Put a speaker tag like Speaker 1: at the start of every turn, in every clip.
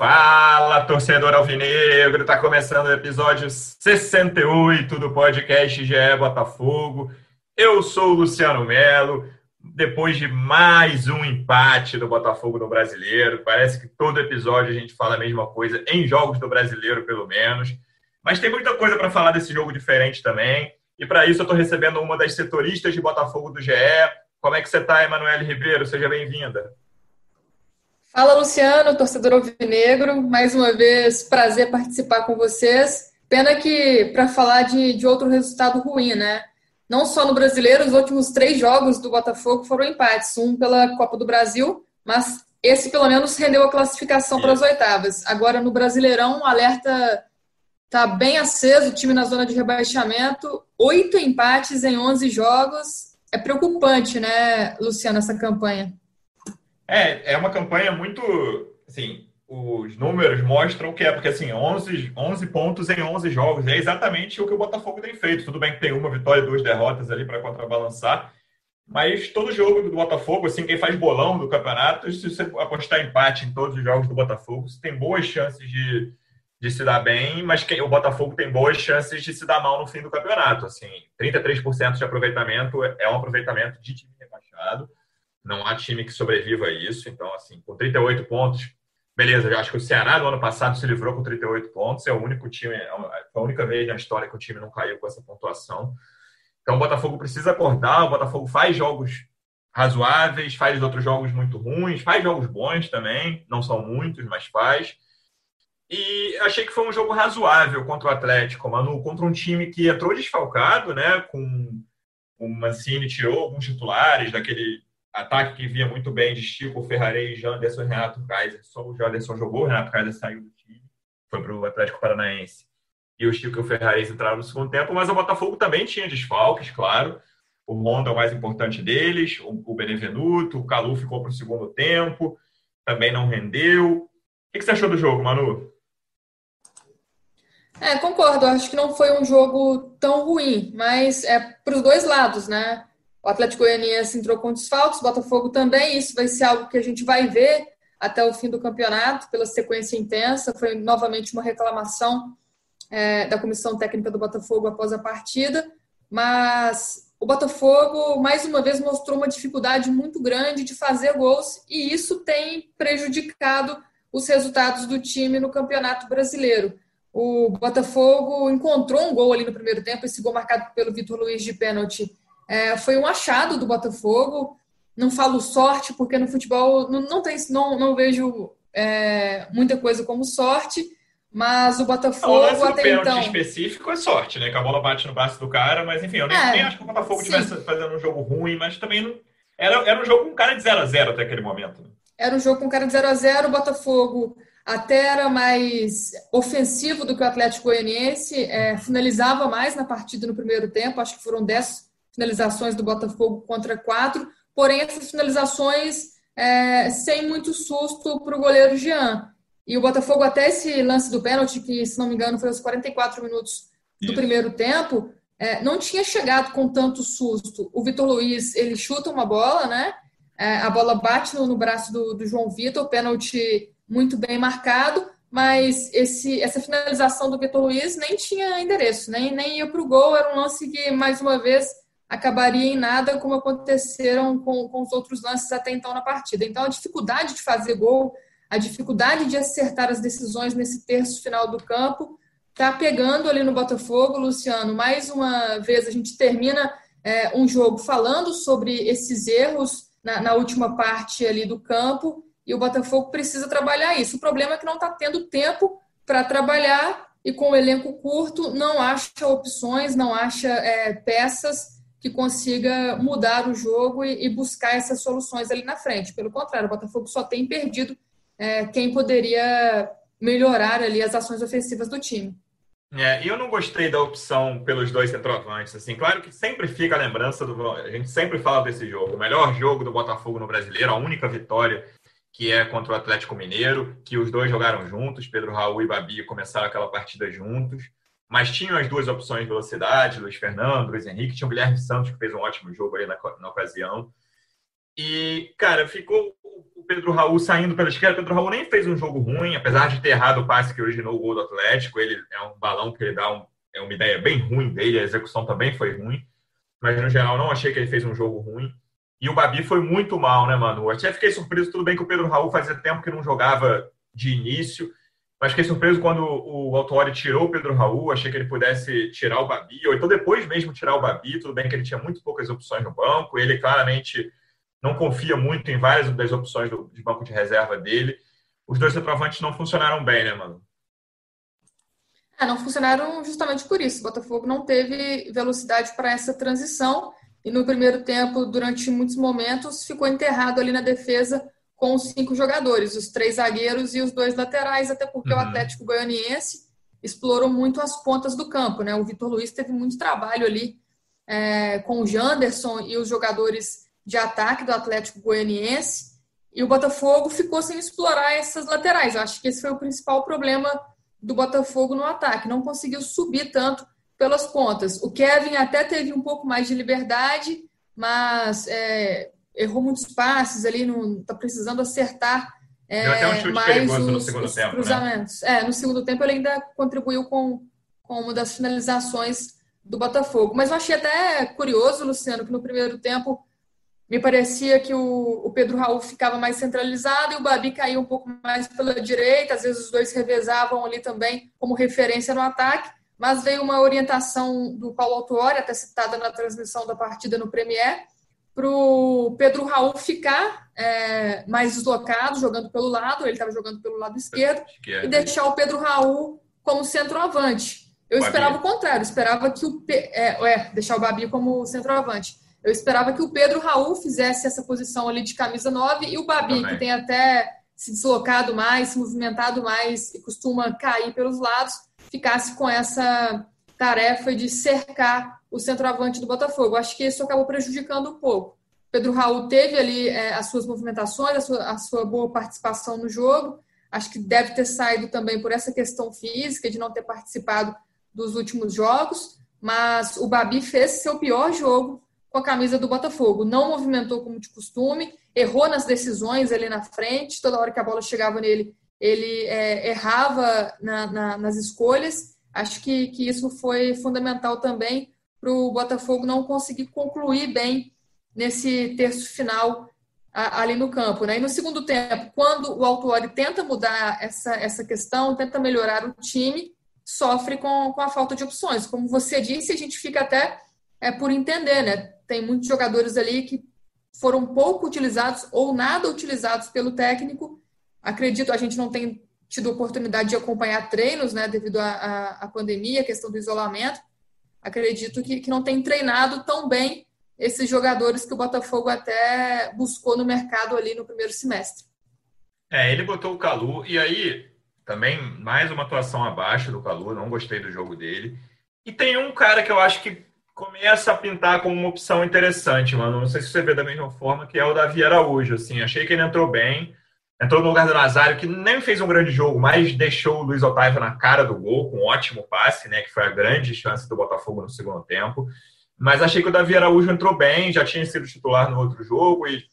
Speaker 1: Fala, torcedor alvinegro! Tá começando o episódio 68 do podcast GE Botafogo. Eu sou o Luciano Melo. Depois de mais um empate do Botafogo no Brasileiro, parece que todo episódio a gente fala a mesma coisa, em jogos do Brasileiro, pelo menos. Mas tem muita coisa para falar desse jogo diferente também. E para isso eu estou recebendo uma das setoristas de Botafogo do GE. Como é que você está, Emanuele Ribeiro? Seja bem-vinda.
Speaker 2: Fala, Luciano, torcedor alvinegro. Mais uma vez, prazer participar com vocês. Pena que para falar de, de outro resultado ruim, né? Não só no brasileiro, os últimos três jogos do Botafogo foram empates. Um pela Copa do Brasil, mas esse pelo menos rendeu a classificação para as oitavas. Agora no Brasileirão, o alerta está bem aceso, o time na zona de rebaixamento. Oito empates em 11 jogos. É preocupante, né, Luciano, essa campanha?
Speaker 1: É, é uma campanha muito, assim, os números mostram que é, porque assim, 11, 11 pontos em 11 jogos, é exatamente o que o Botafogo tem feito. Tudo bem que tem uma vitória e duas derrotas ali para contrabalançar, mas todo jogo do Botafogo, assim, quem faz bolão do campeonato, se você apostar empate em todos os jogos do Botafogo, você tem boas chances de, de se dar bem, mas quem, o Botafogo tem boas chances de se dar mal no fim do campeonato. Assim, 33% de aproveitamento é um aproveitamento de time rebaixado não há time que sobreviva a isso. Então, assim, com 38 pontos, beleza, eu acho que o Ceará no ano passado se livrou com 38 pontos, é o único time, é a única vez na história que o time não caiu com essa pontuação. Então, o Botafogo precisa acordar, o Botafogo faz jogos razoáveis, faz outros jogos muito ruins, faz jogos bons também, não são muitos, mas faz. E achei que foi um jogo razoável contra o Atlético, Manu, contra um time que entrou desfalcado, né? Com o Mancini tirou alguns titulares daquele ataque que via muito bem de Chico, Ferrarei, Janderson, Renato Kaiser. Só o Janderson jogou, o Renato Kaiser saiu do time, foi para o Atlético Paranaense. E o Chico e o Ferrarei entraram no segundo tempo, mas o Botafogo também tinha desfalques, claro. O Honda é o mais importante deles, o Benevenuto, o Calu ficou para o segundo tempo, também não rendeu. O que você achou do jogo, Manu?
Speaker 2: É, concordo. Acho que não foi um jogo tão ruim, mas é para os dois lados, né? O Atlético Goianiense entrou com desfalques, Botafogo também. Isso vai ser algo que a gente vai ver até o fim do campeonato, pela sequência intensa. Foi novamente uma reclamação é, da comissão técnica do Botafogo após a partida. Mas o Botafogo, mais uma vez, mostrou uma dificuldade muito grande de fazer gols e isso tem prejudicado os resultados do time no Campeonato Brasileiro. O Botafogo encontrou um gol ali no primeiro tempo, esse gol marcado pelo Vitor Luiz de pênalti é, foi um achado do Botafogo. Não falo sorte, porque no futebol não, não, tem, não, não vejo é, muita coisa como sorte, mas o Botafogo o
Speaker 1: lance até então. específico é sorte, né? Que a bola bate no braço do cara, mas enfim, eu nem, é, nem acho que o Botafogo estivesse fazendo um jogo ruim, mas também não. Era, era um jogo com cara de 0 a 0 até aquele momento. Né?
Speaker 2: Era um jogo com cara de 0 a 0 o Botafogo até era mais ofensivo do que o Atlético Goianiense, é, finalizava mais na partida no primeiro tempo, acho que foram 10 finalizações do Botafogo contra quatro, porém essas finalizações é, sem muito susto para o goleiro Jean. E o Botafogo, até esse lance do pênalti, que se não me engano foi aos 44 minutos do Isso. primeiro tempo, é, não tinha chegado com tanto susto. O Vitor Luiz, ele chuta uma bola, né? É, a bola bate no, no braço do, do João Vitor, pênalti muito bem marcado, mas esse, essa finalização do Vitor Luiz nem tinha endereço, nem, nem ia para o gol. Era um lance que, mais uma vez, acabaria em nada, como aconteceram com, com os outros lances até então na partida. Então, a dificuldade de fazer gol, a dificuldade de acertar as decisões nesse terço final do campo, está pegando ali no Botafogo, Luciano. Mais uma vez, a gente termina é, um jogo falando sobre esses erros na, na última parte ali do campo e o Botafogo precisa trabalhar isso. O problema é que não está tendo tempo para trabalhar e com o elenco curto não acha opções, não acha é, peças que consiga mudar o jogo e, e, buscar essas soluções ali na frente. Pelo contrário, o Botafogo só tem perdido é, quem poderia melhorar ali as ações ofensivas do time.
Speaker 1: É, eu não gostei da opção pelos dois centroavantes. Assim, claro que sempre fica a lembrança do. A gente sempre fala desse jogo. O melhor jogo do Botafogo no brasileiro, a única vitória que é contra o Atlético Mineiro, que os dois jogaram juntos, Pedro Raul e Babi começaram aquela partida juntos, mas tinham as duas opções de velocidade, Luiz Fernando, Luiz Henrique, tinha o Guilherme Santos, que fez um ótimo jogo aí na, na ocasião. E, cara, ficou o Pedro Raul saindo pela esquerda. O Pedro Raul nem fez um jogo ruim, apesar de ter errado o passe que originou o gol do Atlético. Ele é um balão que ele dá um, é uma ideia bem ruim dele, a execução também foi ruim. Mas, no geral, não achei que ele fez um jogo ruim. E o Babi foi muito mal, né, mano? Eu até fiquei surpreso, tudo bem que o Pedro Raul fazia tempo que não jogava de início, mas fiquei surpreso quando o Autori tirou o Pedro Raul, achei que ele pudesse tirar o Babi, ou então depois mesmo tirar o Babi, tudo bem que ele tinha muito poucas opções no banco, ele claramente não confia muito em várias das opções do, de banco de reserva dele. Os dois centroavantes não funcionaram bem, né, mano?
Speaker 2: É, não funcionaram justamente por isso. O Botafogo não teve velocidade para essa transição e no primeiro tempo, durante muitos momentos, ficou enterrado ali na defesa com os cinco jogadores, os três zagueiros e os dois laterais, até porque uhum. o Atlético Goianiense explorou muito as pontas do campo, né? O Vitor Luiz teve muito trabalho ali é, com o Janderson e os jogadores de ataque do Atlético Goianiense, e o Botafogo ficou sem explorar essas laterais. Eu acho que esse foi o principal problema do Botafogo no ataque, não conseguiu subir tanto pelas pontas. O Kevin até teve um pouco mais de liberdade, mas é, errou muitos passes ali, não está precisando acertar é, um mais os, os tempo, né? cruzamentos. Né? É, no segundo tempo ele ainda contribuiu com, com uma das finalizações do Botafogo. Mas eu achei até curioso, Luciano, que no primeiro tempo me parecia que o, o Pedro Raul ficava mais centralizado e o Babi caía um pouco mais pela direita, às vezes os dois revezavam ali também como referência no ataque mas veio uma orientação do Paulo Autuori, até citada na transmissão da partida no Premier, para o Pedro Raul ficar é, mais deslocado, jogando pelo lado, ele estava jogando pelo lado esquerdo, esquerdo, e deixar o Pedro Raul como centroavante. Eu Babi. esperava o contrário, esperava que o é, é, deixar o Babi como centroavante. Eu esperava que o Pedro Raul fizesse essa posição ali de camisa 9 e o Babi, Também. que tem até se deslocado mais, se movimentado mais e costuma cair pelos lados, ficasse com essa tarefa de cercar o centroavante do Botafogo. Acho que isso acabou prejudicando um pouco. Pedro Raul teve ali é, as suas movimentações, a sua, a sua boa participação no jogo. Acho que deve ter saído também por essa questão física, de não ter participado dos últimos jogos. Mas o Babi fez seu pior jogo com a camisa do Botafogo. Não movimentou como de costume, errou nas decisões ali na frente. Toda hora que a bola chegava nele, ele é, errava na, na, nas escolhas. Acho que, que isso foi fundamental também para o Botafogo não conseguir concluir bem nesse terço final a, ali no campo. Né? E no segundo tempo, quando o Autuori tenta mudar essa, essa questão, tenta melhorar o time, sofre com, com a falta de opções. Como você disse, a gente fica até é, por entender, né? Tem muitos jogadores ali que foram pouco utilizados ou nada utilizados pelo técnico Acredito, a gente não tem tido oportunidade de acompanhar treinos, né, devido à pandemia, a questão do isolamento. Acredito que, que não tem treinado tão bem esses jogadores que o Botafogo até buscou no mercado ali no primeiro semestre.
Speaker 1: É, ele botou o Calu e aí também mais uma atuação abaixo do Calu, não gostei do jogo dele. E tem um cara que eu acho que começa a pintar como uma opção interessante, mano. Não sei se você vê da mesma forma, que é o Davi Araújo. Assim, achei que ele entrou bem, Entrou no lugar do Nazário, que nem fez um grande jogo, mas deixou o Luiz Otávio na cara do gol, com um ótimo passe, né? Que foi a grande chance do Botafogo no segundo tempo. Mas achei que o Davi Araújo entrou bem, já tinha sido titular no outro jogo e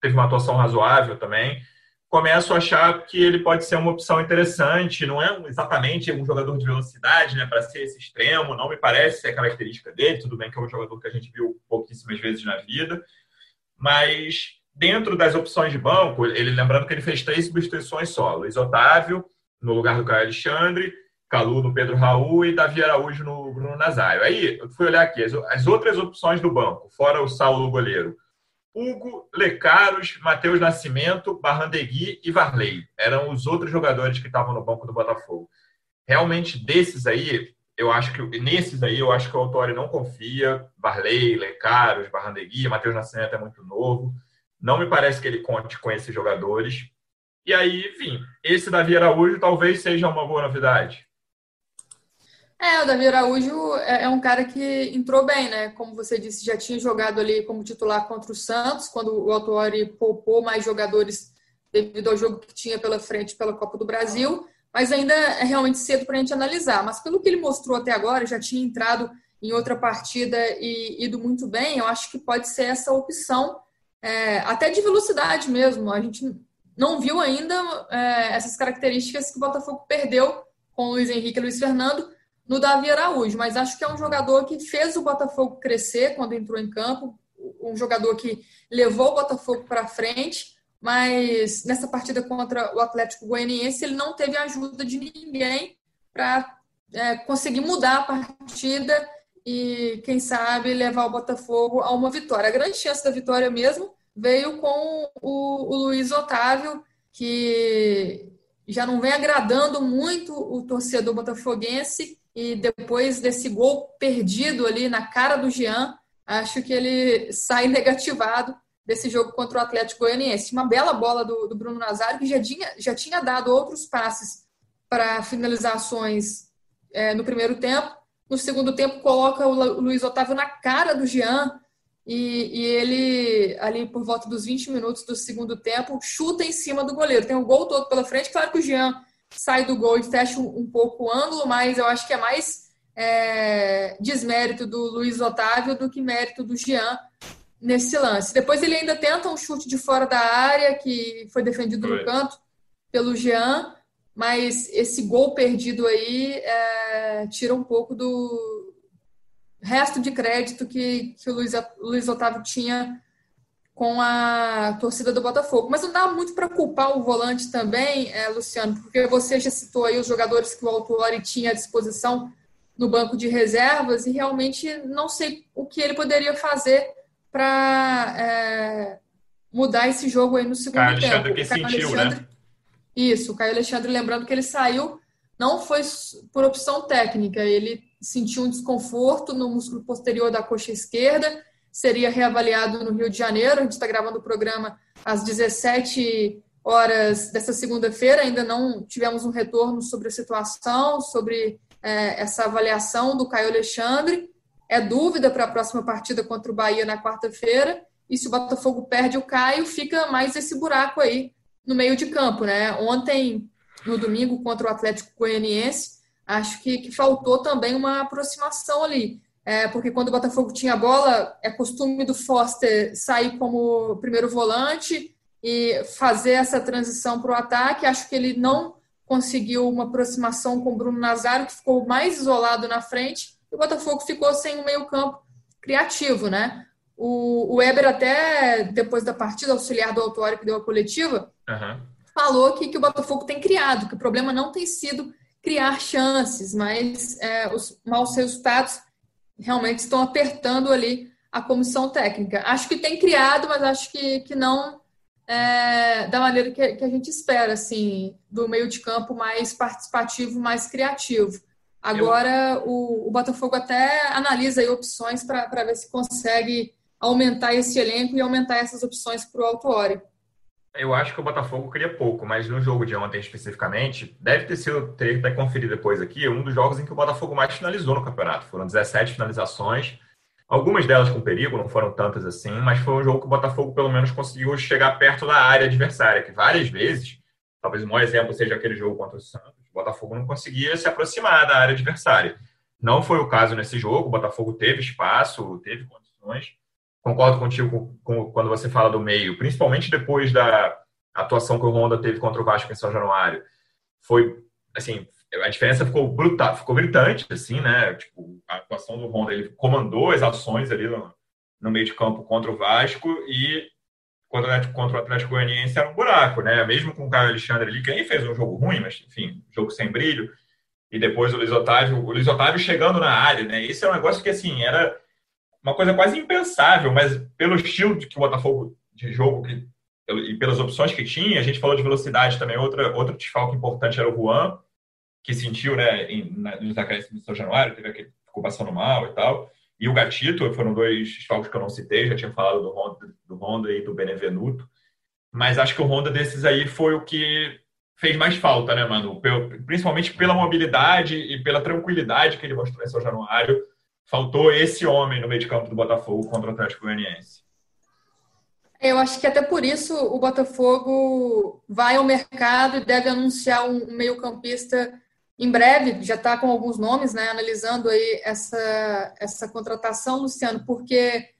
Speaker 1: teve uma atuação razoável também. Começo a achar que ele pode ser uma opção interessante. Não é exatamente um jogador de velocidade, né? Para ser esse extremo, não me parece ser a característica dele. Tudo bem que é um jogador que a gente viu pouquíssimas vezes na vida, mas dentro das opções de banco, ele lembrando que ele fez três substituições só: Luiz Otávio, no lugar do Caio Alexandre, Calu no Pedro Raul e Davi Araújo no Bruno Nazário. Aí eu fui olhar aqui as, as outras opções do banco, fora o Saulo goleiro. Hugo, Lecaros, Matheus Nascimento, Barrandegui e Varley. Eram os outros jogadores que estavam no banco do Botafogo. Realmente, desses aí, eu acho que nesses aí, eu acho que o Autori não confia. Varley, Lecaros, Barrandegui, Matheus Nascimento é muito novo. Não me parece que ele conte com esses jogadores. E aí, enfim, esse Davi Araújo talvez seja uma boa novidade.
Speaker 2: É, o Davi Araújo é, é um cara que entrou bem, né? Como você disse, já tinha jogado ali como titular contra o Santos, quando o Autuori poupou mais jogadores devido ao jogo que tinha pela frente pela Copa do Brasil, mas ainda é realmente cedo para a gente analisar. Mas pelo que ele mostrou até agora, já tinha entrado em outra partida e ido muito bem, eu acho que pode ser essa opção, é, até de velocidade mesmo. A gente não viu ainda é, essas características que o Botafogo perdeu com o Luiz Henrique e Luiz Fernando no Davi Araújo, mas acho que é um jogador que fez o Botafogo crescer quando entrou em campo, um jogador que levou o Botafogo para frente, mas nessa partida contra o Atlético Goianiense ele não teve ajuda de ninguém para é, conseguir mudar a partida e, quem sabe, levar o Botafogo a uma vitória. A grande chance da vitória mesmo veio com o, o Luiz Otávio, que já não vem agradando muito o torcedor botafoguense e depois desse gol perdido ali na cara do Jean, acho que ele sai negativado desse jogo contra o Atlético Goianiense. Uma bela bola do, do Bruno Nazário, que já tinha, já tinha dado outros passes para finalizações é, no primeiro tempo, no segundo tempo, coloca o Luiz Otávio na cara do Jean e, e, ele, ali por volta dos 20 minutos do segundo tempo, chuta em cima do goleiro. Tem o gol todo pela frente. Claro que o Jean sai do gol e fecha um, um pouco o ângulo, mas eu acho que é mais é, desmérito do Luiz Otávio do que mérito do Jean nesse lance. Depois ele ainda tenta um chute de fora da área, que foi defendido no canto pelo Jean, mas esse gol perdido aí é, tira um pouco do resto de crédito que, que o Luiz, Luiz Otávio tinha com a torcida do Botafogo. Mas não dá muito para culpar o volante também, é, Luciano, porque você já citou aí os jogadores que o Autuori tinha à disposição no banco de reservas e realmente não sei o que ele poderia fazer para é, mudar esse jogo aí no segundo Caio tempo.
Speaker 1: Alexandre que sentiu, né? Alexandre,
Speaker 2: né? Isso, o Caio Alexandre, lembrando que ele saiu, não foi por opção técnica, ele sentiu um desconforto no músculo posterior da coxa esquerda, seria reavaliado no Rio de Janeiro. A gente está gravando o programa às 17 horas dessa segunda-feira, ainda não tivemos um retorno sobre a situação, sobre é, essa avaliação do Caio Alexandre. É dúvida para a próxima partida contra o Bahia na quarta-feira. E se o Botafogo perde o Caio, fica mais esse buraco aí no meio de campo, né? Ontem, no domingo, contra o Atlético Goianiense, acho que, que faltou também uma aproximação ali. É, porque quando o Botafogo tinha a bola, é costume do Foster sair como primeiro volante e fazer essa transição para o ataque. Acho que ele não conseguiu uma aproximação com o Bruno Nazário, que ficou mais isolado na frente, e o Botafogo ficou sem um meio-campo criativo, né? O, o Weber, até depois da partida, auxiliar do autório que deu a coletiva, uhum. falou que, que o Botafogo tem criado, que o problema não tem sido criar chances, mas é, os maus resultados realmente estão apertando ali a comissão técnica. Acho que tem criado, mas acho que, que não é, da maneira que, que, a gente espera, assim, do meio de campo mais participativo, mais criativo. Agora, Eu... o, o Botafogo até analisa opções para ver se consegue aumentar esse elenco e aumentar essas opções para o Alto Ori.
Speaker 1: Eu acho que o Botafogo queria pouco, mas no jogo de ontem especificamente, deve ter sido, teria que conferir depois aqui, um dos jogos em que o Botafogo mais finalizou no campeonato. Foram 17 finalizações, algumas delas com perigo, não foram tantas assim, mas foi um jogo que o Botafogo pelo menos conseguiu chegar perto da área adversária, que várias vezes, talvez o maior exemplo seja aquele jogo contra o Santos, o Botafogo não conseguia se aproximar da área adversária. Não foi o caso nesse jogo, o Botafogo teve espaço, teve condições, concordo contigo com, quando você fala do meio, principalmente depois da atuação que o Honda teve contra o Vasco em São Januário. Foi, assim, a diferença ficou brutal, ficou gritante, assim, né? Tipo, a atuação do Honda, ele comandou as ações ali no, no meio de campo contra o Vasco e contra, contra o Atlético Goianiense era um buraco, né? Mesmo com o Caio Alexandre ali, que nem fez um jogo ruim, mas, enfim, jogo sem brilho. E depois o Luiz Otávio, o Luiz Otávio chegando na área, né? Esse é um negócio que, assim, era uma coisa quase impensável, mas pelo estilo que o Botafogo de jogo que, e pelas opções que tinha, a gente falou de velocidade também. Outra, outro desfalque importante era o Juan, que sentiu, né, em, na, nos acréscimos de São Januário, teve aquele, ficou passando mal e tal. E o Gatito, foram dois desfalques que eu não citei, já tinha falado do Honda, do Honda e do Benevenuto. mas acho que o Honda desses aí foi o que fez mais falta, né, mano? Principalmente pela mobilidade e pela tranquilidade que ele mostrou em São Januário. Faltou esse homem no meio de campo do Botafogo contra o Atlético Goianiense.
Speaker 2: Eu acho que até por isso o Botafogo vai ao mercado e deve anunciar um meio-campista em breve. Já está com alguns nomes, né? Analisando aí essa, essa contratação, Luciano, porque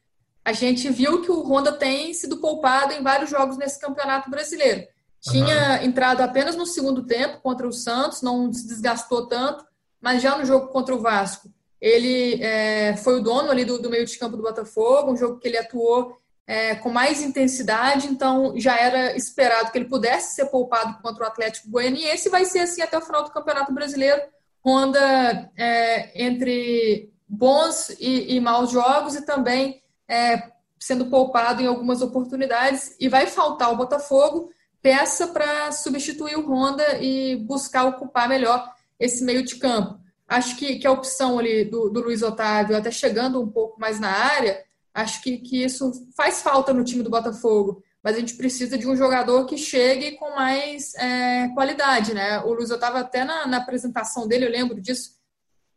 Speaker 2: a gente viu que o Honda tem sido poupado em vários jogos nesse campeonato brasileiro. Tinha uhum. entrado apenas no segundo tempo contra o Santos, não se desgastou tanto, mas já no jogo contra o Vasco, ele é, foi o dono ali do, do, meio de campo do Botafogo, um jogo que ele atuou é, com mais intensidade, então já era esperado que ele pudesse ser poupado contra o Atlético Goianiense e vai ser assim até o final do Campeonato Brasileiro. Honda é, entre bons e, e maus jogos e também é, sendo poupado em algumas oportunidades e vai faltar o Botafogo peça para substituir o Honda e buscar ocupar melhor esse meio de campo. Acho que, que a opção ali do, do Luiz Otávio, até chegando um pouco mais na área, acho que, que isso faz falta no time do Botafogo. Mas a gente precisa de um jogador que chegue com mais é, qualidade, né? O Luiz Otávio, até na, na apresentação dele, eu lembro disso,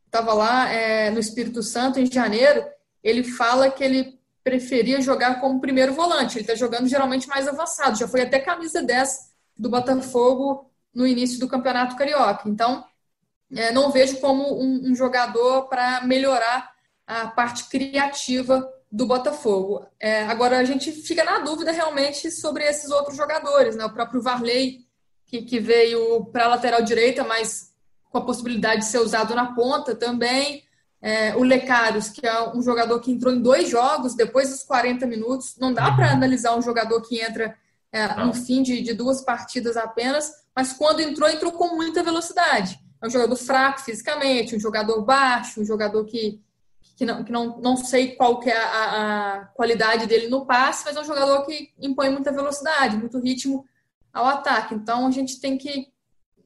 Speaker 2: estava lá é, no Espírito Santo, em janeiro, ele fala que ele preferia jogar como primeiro volante. Ele está jogando geralmente mais avançado. Já foi até camisa 10 do Botafogo no início do Campeonato Carioca. Então, é, não vejo como um, um jogador para melhorar a parte criativa do Botafogo. É, agora, a gente fica na dúvida realmente sobre esses outros jogadores. Né? O próprio Varley, que, que veio para a lateral direita, mas com a possibilidade de ser usado na ponta também. É, o Lecarios, que é um jogador que entrou em dois jogos depois dos 40 minutos. Não dá para uhum. analisar um jogador que entra é, no fim de, de, duas partidas apenas, mas quando entrou, entrou com muita velocidade. É um jogador fraco fisicamente, um jogador baixo, um jogador que, que, não, que não, não sei qual que é a, a qualidade dele no passe, mas é um jogador que impõe muita velocidade, muito ritmo ao ataque. Então a gente tem que.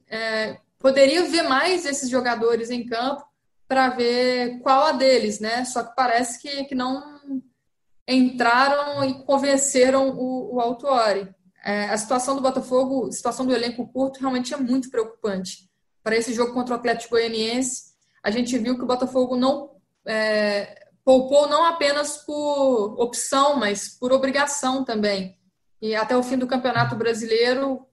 Speaker 2: É, poderia ver mais esses jogadores em campo para ver qual a deles, né? Só que parece que, que não entraram e convenceram o, o Autuori. É, a situação do Botafogo, a situação do elenco curto, realmente é muito preocupante. Para esse jogo contra o Atlético Goianiense, a gente viu que o Botafogo não é, poupou não apenas por opção, mas por obrigação também. E até o fim do Campeonato Brasileiro,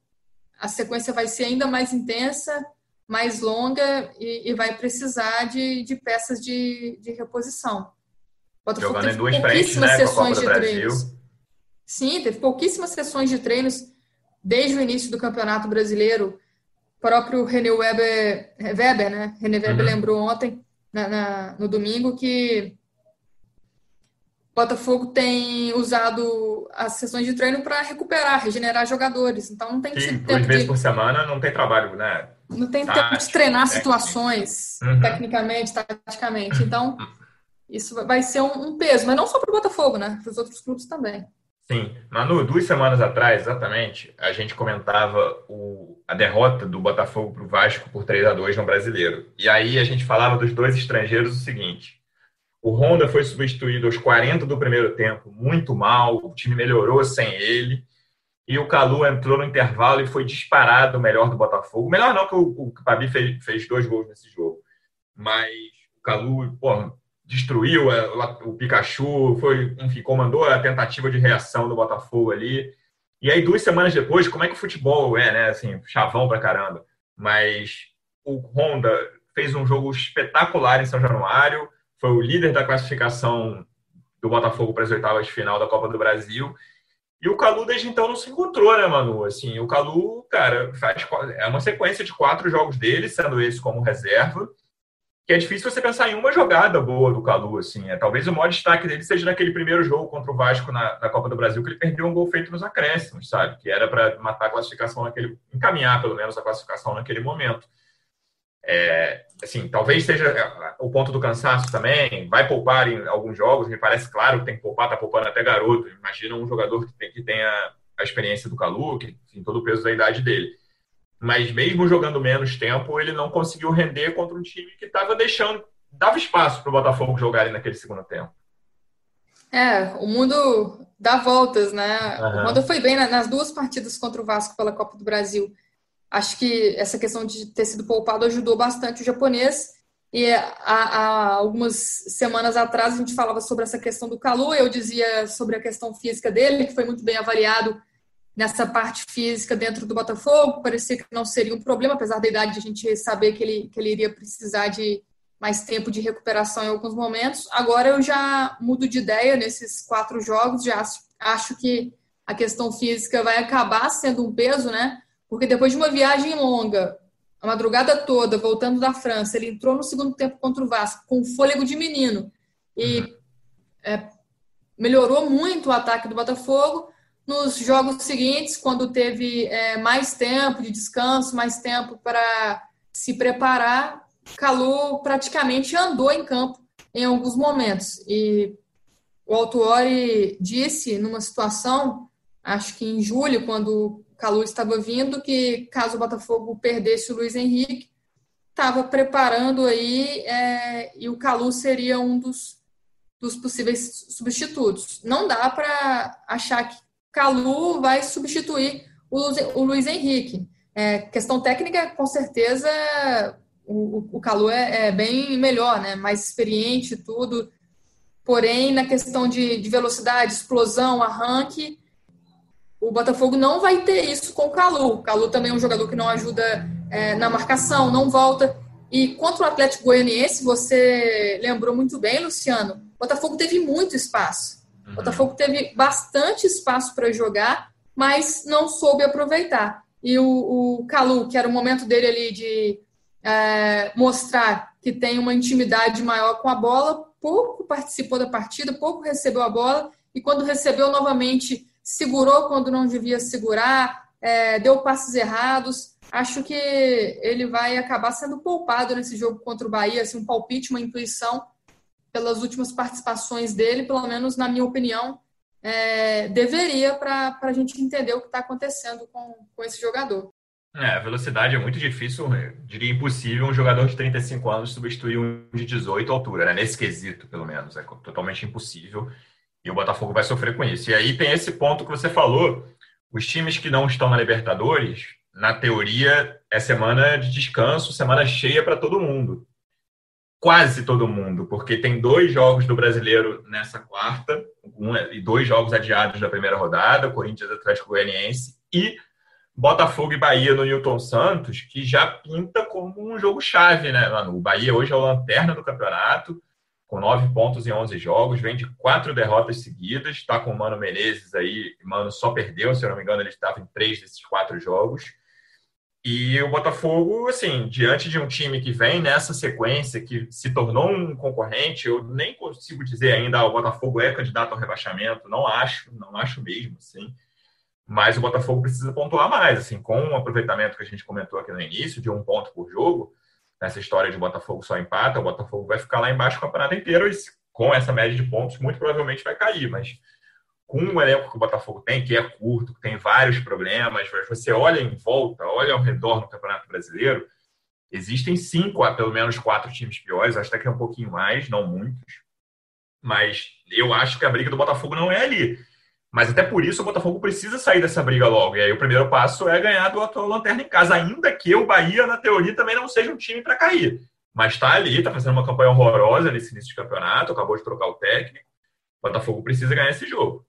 Speaker 2: a sequência vai ser ainda mais intensa mais longa e, e vai precisar de, de peças de, de reposição.
Speaker 1: O Botafogo Jogando teve pouquíssimas frente, né, sessões de treinos.
Speaker 2: Sim, teve pouquíssimas sessões de treinos desde o início do Campeonato Brasileiro. O próprio René Weber, Weber né? René Weber uhum. lembrou ontem, na, na, no domingo, que o Botafogo tem usado as sessões de treino para recuperar, regenerar jogadores. Então não tem
Speaker 1: Sim, duas vezes de... por semana não tem trabalho, né?
Speaker 2: Não tem tempo de treinar situações uhum. tecnicamente, taticamente. Então, isso vai ser um, peso, mas não só para o Botafogo, né? Para os outros clubes também.
Speaker 1: Sim. Manu, duas semanas atrás, exatamente, a gente comentava o, a derrota do Botafogo para o Vasco por 3 a 2 no Brasileiro. E aí a gente falava dos dois estrangeiros o seguinte. O Honda foi substituído aos 40 do primeiro tempo, muito mal, o time melhorou sem ele. E o Calu entrou no intervalo e foi disparado o melhor do Botafogo. Melhor não, que o, o Pabi fez, fez dois gols nesse jogo. Mas o Calu, porra, destruiu o, o Pikachu, foi, enfim, comandou a tentativa de reação do Botafogo ali. E aí, duas semanas depois, como é que o futebol é, né? Assim, chavão pra caramba. Mas o Honda fez um jogo espetacular em São Januário, foi o líder da classificação do Botafogo para as oitavas de final da Copa do Brasil e o Calu desde então não se encontrou, né, Manu? Assim, o Calu, cara, faz é uma sequência de quatro jogos dele, sendo esse como reserva, que é difícil você pensar em uma jogada boa do Calu, assim. É, talvez o maior destaque dele seja naquele primeiro jogo contra o Vasco na, na Copa do Brasil, que ele perdeu um gol feito nos acréscimos, sabe? Que era para matar a classificação naquele, encaminhar pelo menos a classificação naquele momento. É, assim, talvez seja é, o ponto do cansaço também, vai poupar em alguns jogos, me parece claro que tem que poupar, tá poupando até garoto. Imagina um jogador que, tem, que tenha a experiência do Calu, que tem todo o peso da idade dele. Mas mesmo jogando menos tempo, ele não conseguiu render contra um time que estava deixando, dava espaço para o Botafogo jogar ali naquele segundo tempo.
Speaker 2: É, o mundo dá voltas, né? Uhum. O Honda foi bem nas duas partidas contra o Vasco pela Copa do Brasil. Acho que essa questão de ter sido poupado ajudou bastante o japonês. E há, há, algumas semanas atrás a gente falava sobre essa questão do Calu, eu dizia sobre a questão física dele, que foi muito bem avaliado nessa parte física dentro do Botafogo, parecia que não seria um problema, apesar da idade de a gente saber que ele, que ele iria precisar de mais tempo de recuperação em alguns momentos. Agora eu já mudo de ideia nesses quatro jogos, já acho, que a questão física vai acabar sendo um peso, né? Porque depois de uma viagem longa, a madrugada toda, voltando da França, ele entrou no segundo tempo contra o Vasco com fôlego de menino e uhum. é, melhorou muito o ataque do Botafogo. Nos jogos seguintes, quando teve é, mais tempo de descanso, mais tempo para se preparar, Calu praticamente andou em campo em alguns momentos. E o Autuori disse numa situação, acho que em julho, quando Calu estava vindo, que caso o Botafogo perdesse o Luiz Henrique, estava preparando aí é, e o Calu seria um dos, dos possíveis substitutos. Não dá para achar que Calu vai substituir o, o Luiz Henrique. É, questão técnica, com certeza, o, o Calu é, é, bem melhor, né? mais experiente tudo. Porém, na questão de, de velocidade, explosão, arranque, o Botafogo não vai ter isso com o Calu. O Calu também é um jogador que não ajuda é, na marcação, não volta. E contra o Atlético Goianiense, você lembrou muito bem, Luciano, o Botafogo teve muito espaço. Uhum. Botafogo teve bastante espaço para jogar, mas não soube aproveitar. E o, o Calu, que era o momento dele ali de é, mostrar que tem uma intimidade maior com a bola, pouco participou da partida, pouco recebeu a bola, e quando recebeu novamente segurou quando não devia segurar, é, deu passos errados. Acho que ele vai acabar sendo poupado nesse jogo contra o Bahia, assim, um palpite, uma intuição pelas últimas participações dele, pelo menos na minha opinião, é, deveria para a gente entender o que está acontecendo com, com esse jogador.
Speaker 1: É, a velocidade é muito difícil, diria impossível, um jogador de 35 anos substituir um de 18 altura, né? Nesse quesito, pelo menos. É totalmente impossível. E o Botafogo vai sofrer com isso. E aí tem esse ponto que você falou: os times que não estão na Libertadores, na teoria, é semana de descanso, semana cheia para todo mundo. Quase todo mundo, porque tem dois jogos do brasileiro nessa quarta, um, e dois jogos adiados da primeira rodada, Corinthians Atlético Goianiense e Botafogo e Bahia no Newton Santos, que já pinta como um jogo chave, né, Manu? O Bahia hoje é o lanterna do campeonato com nove pontos em 11 jogos, vem de quatro derrotas seguidas, está com o Mano Menezes aí, Mano só perdeu, se eu não me engano, ele estava em três desses quatro jogos. E o Botafogo, assim, diante de um time que vem nessa sequência, que se tornou um concorrente, eu nem consigo dizer ainda, ah, o Botafogo é candidato ao rebaixamento, não acho, não acho mesmo, assim. Mas o Botafogo precisa pontuar mais, assim, com o aproveitamento que a gente comentou aqui no início, de um ponto por jogo, nessa história de Botafogo só empata, o Botafogo vai ficar lá embaixo o campeonato inteiro e com essa média de pontos muito provavelmente vai cair, mas com o elenco que o Botafogo tem, que é curto, que tem vários problemas, você olha em volta, olha ao redor no Campeonato Brasileiro, existem cinco, pelo menos quatro times piores, acho até que é um pouquinho mais, não muitos, mas eu acho que a briga do Botafogo não é ali. Mas até por isso o Botafogo precisa sair dessa briga logo. E aí o primeiro passo é ganhar do atual Lanterna em casa, ainda que o Bahia, na teoria, também não seja um time para cair. Mas está ali, está fazendo uma campanha horrorosa nesse início de campeonato, acabou de trocar o técnico. O Botafogo precisa ganhar esse jogo.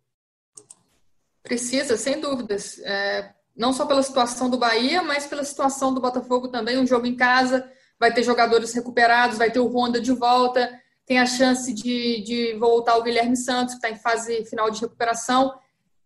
Speaker 2: Precisa, sem dúvidas. É, não só pela situação do Bahia, mas pela situação do Botafogo também. Um jogo em casa, vai ter jogadores recuperados, vai ter o Honda de volta tem a chance de, de voltar o Guilherme Santos, que está em fase final de recuperação.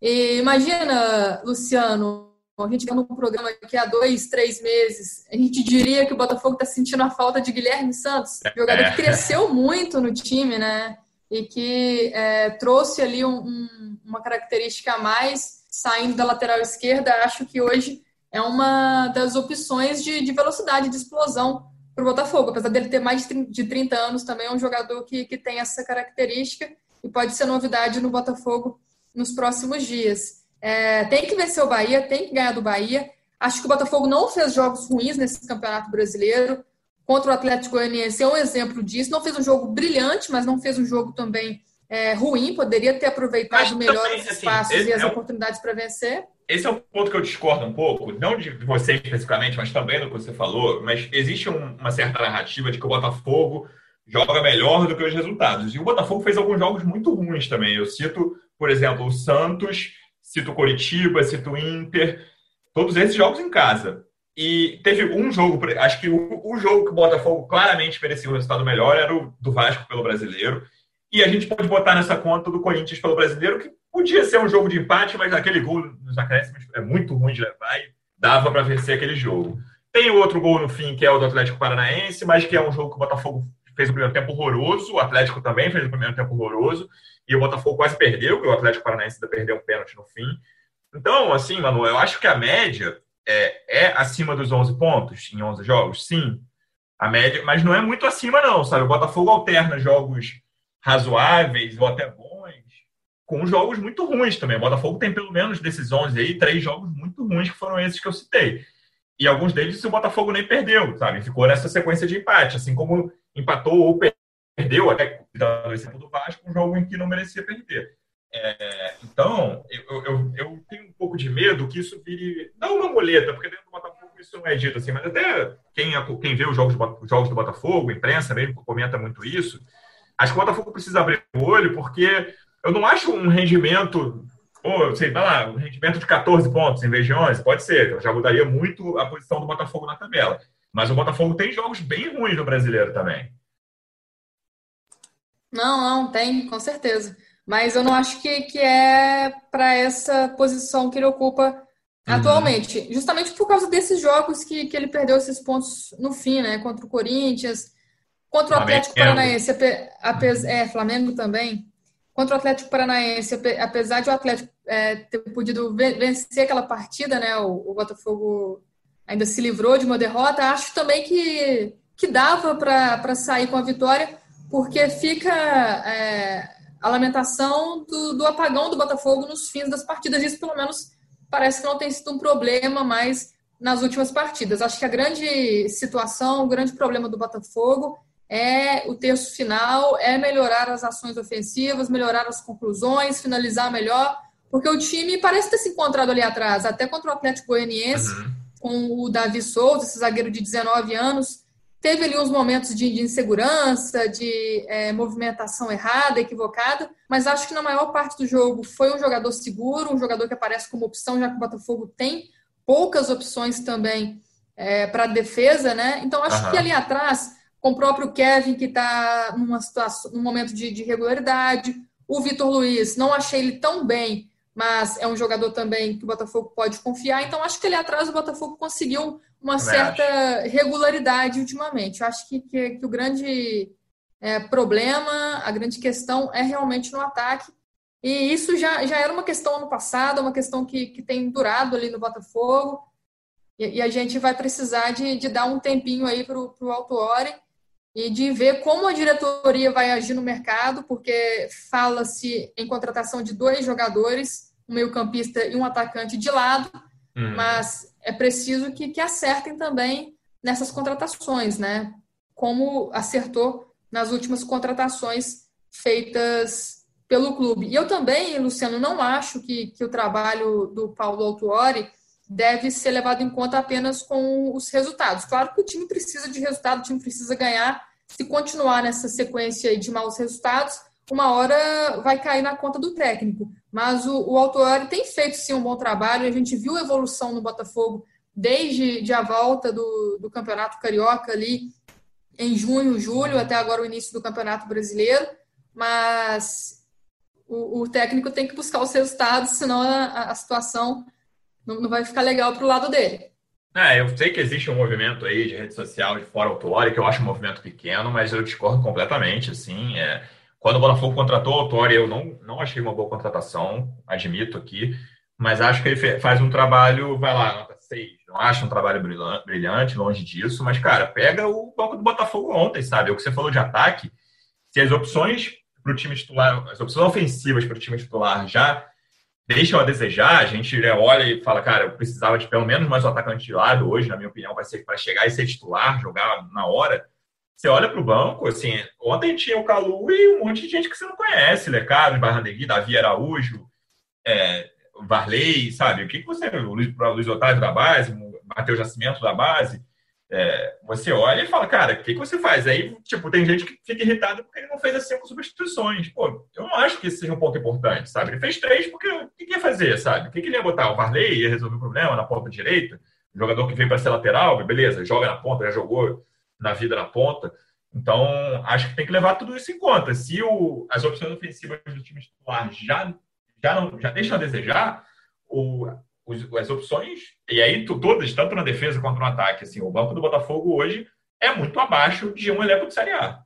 Speaker 2: E imagina, Luciano, a gente num programa aqui há dois, três meses, a gente diria que o Botafogo está sentindo a falta de Guilherme Santos, jogador que é. cresceu muito no time, né? E que é, trouxe ali um, um, uma característica a mais, saindo da lateral esquerda. Acho que hoje é uma das opções de, de velocidade, de explosão para o Botafogo. Apesar dele ter mais de 30 anos, também é um jogador que, que tem essa característica e pode ser novidade no Botafogo nos próximos dias. É, tem que vencer o Bahia, tem que ganhar do Bahia. Acho que o Botafogo não fez jogos ruins nesse Campeonato Brasileiro. Contra o Atlético Goianiense é um exemplo disso. Não fez um jogo brilhante, mas não fez um jogo também é, ruim, poderia ter aproveitado Mas melhor também, os assim, espaços assim, e as é oportunidades para vencer.
Speaker 1: Esse é um ponto que eu discordo um pouco, não de você especificamente, mas também do que você falou, mas existe um, uma certa narrativa de que o Botafogo joga melhor do que os resultados. E o Botafogo fez alguns jogos muito ruins também. Eu cito, por exemplo, o Santos, cito o Coritiba, cito o Inter, todos esses jogos em casa. E teve um jogo, acho que o, o jogo que o Botafogo claramente merecia um resultado melhor era o do Vasco pelo brasileiro. E a gente pode botar nessa conta do Corinthians pelo brasileiro, que podia ser um jogo de empate, mas aquele gol nos acréscimos é muito ruim de levar e dava para vencer aquele jogo. Tem outro gol no fim, que é o do Atlético Paranaense, mas que é um jogo que o Botafogo fez o primeiro tempo horroroso, o Atlético também fez o primeiro tempo horroroso, e o Botafogo quase perdeu, porque o Atlético Paranaense ainda perdeu um pênalti no fim. Então, assim, Manu, eu acho que a média é, é acima dos 11 pontos em 11 jogos, sim. A média, mas não é muito acima, não, sabe? O Botafogo alterna jogos razoáveis ou até bons com jogos muito ruins também. O Botafogo tem pelo menos desses 11 aí, três jogos muito ruins que foram esses que eu citei. E alguns deles o Botafogo nem perdeu, sabe? Ficou nessa sequência de empate, assim como empatou ou perdeu, até dando exemplo do Vasco, um jogo em que não merecia perder. É, então, eu, eu, eu, tenho um pouco de medo que isso vire, não uma muleta, porque dentro do Botafogo isso não é dito assim, mas até quem, quem vê os jogos, os jogos do Botafogo, imprensa mesmo, comenta muito isso. Acho que o Botafogo precisa abrir o olho, porque eu não acho um rendimento, ou sei lá, um rendimento de 14 pontos em vez de 11, pode ser, eu já mudaria muito a posição do Botafogo na tabela. Mas o Botafogo tem jogos bem ruins no brasileiro também.
Speaker 2: Não, não, tem, com certeza. Mas eu não acho que, que é para essa posição que ele ocupa uhum. atualmente. Justamente por causa desses jogos que, que ele perdeu esses pontos no fim, né? Contra o Corinthians, contra o Atlético Paranaense, apes, é, Flamengo também. Contra o Atlético Paranaense, apesar de o Atlético é, ter podido vencer aquela partida, né? O, o, Botafogo ainda se livrou de uma derrota. Acho também que, que dava para sair com a vitória, porque fica. É, a lamentação do, do, apagão do Botafogo nos fins das partidas. Isso, pelo menos, parece que não tem sido um problema mais nas últimas partidas. Acho que a grande situação, o grande problema do Botafogo é o terço final, é melhorar as ações ofensivas, melhorar as conclusões, finalizar melhor, porque o time parece ter se encontrado ali atrás, até contra o Atlético Goianiense, uhum. com o Davi Souza, esse zagueiro de 19 anos, Teve ali uns momentos de, de insegurança, de é, movimentação errada, equivocada, mas acho que na maior parte do jogo foi um jogador seguro, um jogador que aparece como opção, já que o Botafogo tem poucas opções também é, para defesa, né? Então acho uhum. que ali atrás, com o próprio Kevin, que está numa situação, num momento de, de regularidade, o Vitor Luiz, não achei ele tão bem, mas é um jogador também que o Botafogo pode confiar. Então acho que ali atrás o Botafogo conseguiu uma certa acho. regularidade ultimamente. Eu acho que, que, que o grande é, problema, a grande questão é realmente no ataque. E isso já, já era uma questão ano passado, uma questão que, que tem durado ali no Botafogo. E, e a gente vai precisar de, de dar um tempinho aí para o Autuori e de ver como a diretoria vai agir no mercado, porque fala-se em contratação de dois jogadores, um meio-campista e um atacante de lado, uhum. mas é preciso que, que acertem também nessas contratações, né? Como acertou nas últimas contratações feitas pelo clube. E eu também, Luciano, não acho que, que o trabalho do Paulo Autuori deve ser levado em conta apenas com os resultados. Claro que o time precisa de resultado, o time precisa ganhar. Se continuar nessa sequência de maus resultados, uma hora vai cair na conta do técnico. Mas o, o Autuori tem feito sim um bom trabalho, a gente viu a evolução no Botafogo desde de a volta do, do Campeonato Carioca ali em junho, julho, até agora o início do Campeonato Brasileiro, mas o, o técnico tem que buscar os resultados, senão a, a situação não, não vai ficar legal para o lado dele.
Speaker 1: É, eu sei que existe um movimento aí de rede social de fora Autuori, que eu acho um movimento pequeno, mas eu discordo completamente, assim, é quando o Botafogo contratou o Autori, eu não, não achei uma boa contratação, admito aqui, mas acho que ele faz um trabalho, vai lá, nota 6. Não acho um trabalho brilhante, longe disso, mas, cara, pega o banco do Botafogo ontem, sabe? O que você falou de ataque, se as opções para o time titular, as opções ofensivas para o time titular já deixam a desejar, a gente né, olha e fala, cara, eu precisava de pelo menos mais um atacante de lado hoje, na minha opinião, vai ser para chegar e ser titular, jogar na hora você olha para o banco, assim, ontem tinha o Calu e um monte de gente que você não conhece, Lecado, Barrandegui, Davi Araújo, é, Varley, sabe? O que, que você. O Luiz, o Luiz Otávio da base, Matheus Nascimento da base. É, você olha e fala, cara, o que, que você faz? Aí, tipo, tem gente que fica irritada porque ele não fez as cinco substituições. Pô, eu não acho que esse seja um ponto importante, sabe? Ele fez três porque o que, que ia fazer, sabe? O que, que ele ia botar? O Varley ia resolver o problema na ponta direita? O jogador que veio para ser lateral, beleza, joga na ponta, já jogou na vida na ponta. Então, acho que tem que levar tudo isso em conta. Se o, as opções ofensivas do time titular já, já, não, já deixam a desejar, o, os, as opções, e aí todas, tanto na defesa quanto no ataque, assim, o banco do Botafogo hoje é muito abaixo de um elenco de Série A.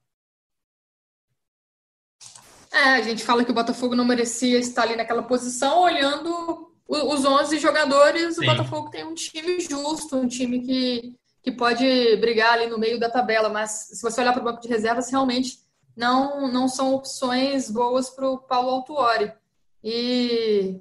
Speaker 2: É, a gente fala que o Botafogo não merecia estar ali naquela posição, olhando os 11 jogadores, Sim. o Botafogo tem um time justo, um time que, que pode brigar ali no meio da tabela, mas se você olhar para o banco de reservas, realmente não, não são opções boas para o Paulo Autuori. E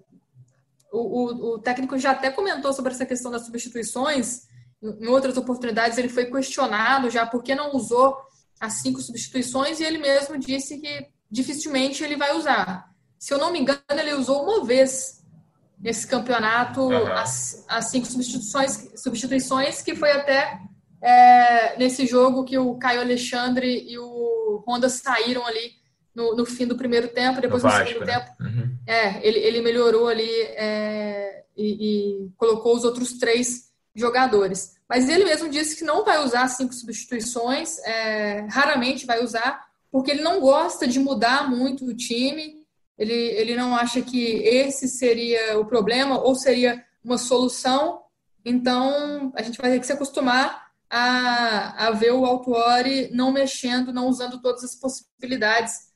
Speaker 2: o, o, o, técnico já até comentou sobre essa questão das substituições. Em outras oportunidades, ele foi questionado já por que não usou as cinco substituições e ele mesmo disse que dificilmente ele vai usar. Se eu não me engano, ele usou uma vez nesse campeonato uhum. as, as cinco substituições, substituições, que foi até é, nesse jogo que o Caio Alexandre e o Honda saíram ali no, no fim do primeiro tempo, depois no, no segundo né? tempo. Uhum. É, ele, ele melhorou ali é, e, e, colocou os outros três jogadores. Mas ele mesmo disse que não vai usar cinco substituições, é, raramente vai usar, porque ele não gosta de mudar muito o time. Ele, ele não acha que esse seria o problema ou seria uma solução. Então, a gente vai ter que se acostumar a, a ver o Autuori não mexendo, não usando todas as possibilidades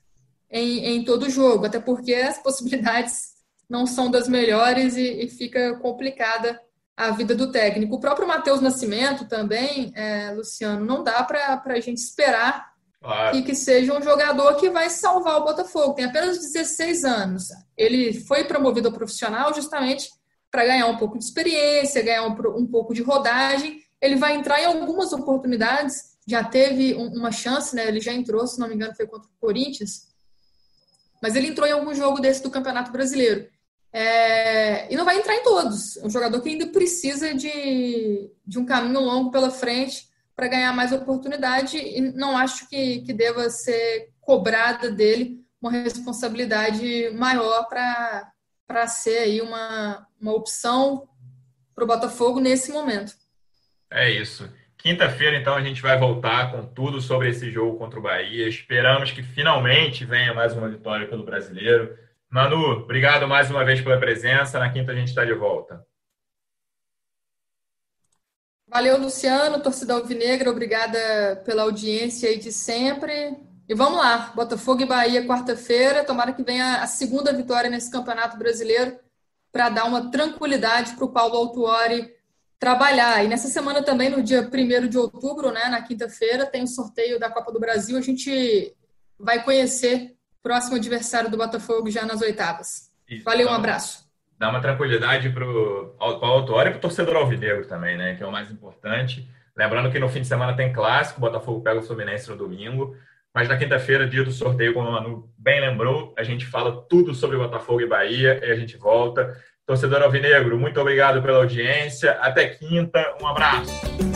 Speaker 2: em, em todo o jogo, até porque as possibilidades não são das melhores e, e fica complicada a vida do técnico. O próprio Matheus Nascimento também, é, Luciano, não dá para a gente esperar claro. que, que seja um jogador que vai salvar o Botafogo. Tem apenas 16 anos. Ele foi promovido ao profissional justamente para ganhar um pouco de experiência, ganhar um, um, pouco de rodagem. Ele vai entrar em algumas oportunidades, já teve um, uma chance, né? Ele já entrou, se não me engano, foi contra o Corinthians, mas ele entrou em algum jogo desse do Campeonato Brasileiro. É, e não vai entrar em todos. É um jogador que ainda precisa de, de um caminho longo pela frente para ganhar mais oportunidade e não acho que, que deva ser cobrada dele uma responsabilidade maior para ser aí uma, uma opção para o Botafogo nesse momento.
Speaker 1: É isso. Quinta-feira, então, a gente vai voltar com tudo sobre esse jogo contra o Bahia. Esperamos que finalmente venha mais uma vitória pelo brasileiro. Manu, obrigado mais uma vez pela presença. Na quinta a gente está de volta.
Speaker 2: Valeu, Luciano, torcida alvinegra, obrigada pela audiência aí de sempre. E vamos lá, Botafogo e Bahia, quarta-feira. Tomara que venha a segunda vitória nesse Campeonato Brasileiro para dar uma tranquilidade para o Paulo Autuori trabalhar. E nessa semana também, no dia 1 de outubro, né, na quinta-feira, tem o sorteio da Copa do Brasil. A gente vai conhecer o próximo adversário do Botafogo já nas oitavas. Isso, Valeu, um abraço.
Speaker 1: Dá uma tranquilidade para o autor e para o torcedor alvinegro também, né, que é o mais importante. Lembrando que no fim de semana tem clássico, Botafogo pega o Fluminense no domingo. Mas na quinta-feira, dia do sorteio, como o Manu bem lembrou, a gente fala tudo sobre Botafogo e Bahia e a gente volta. Torcedor Alvinegro, muito obrigado pela audiência. Até quinta, um abraço.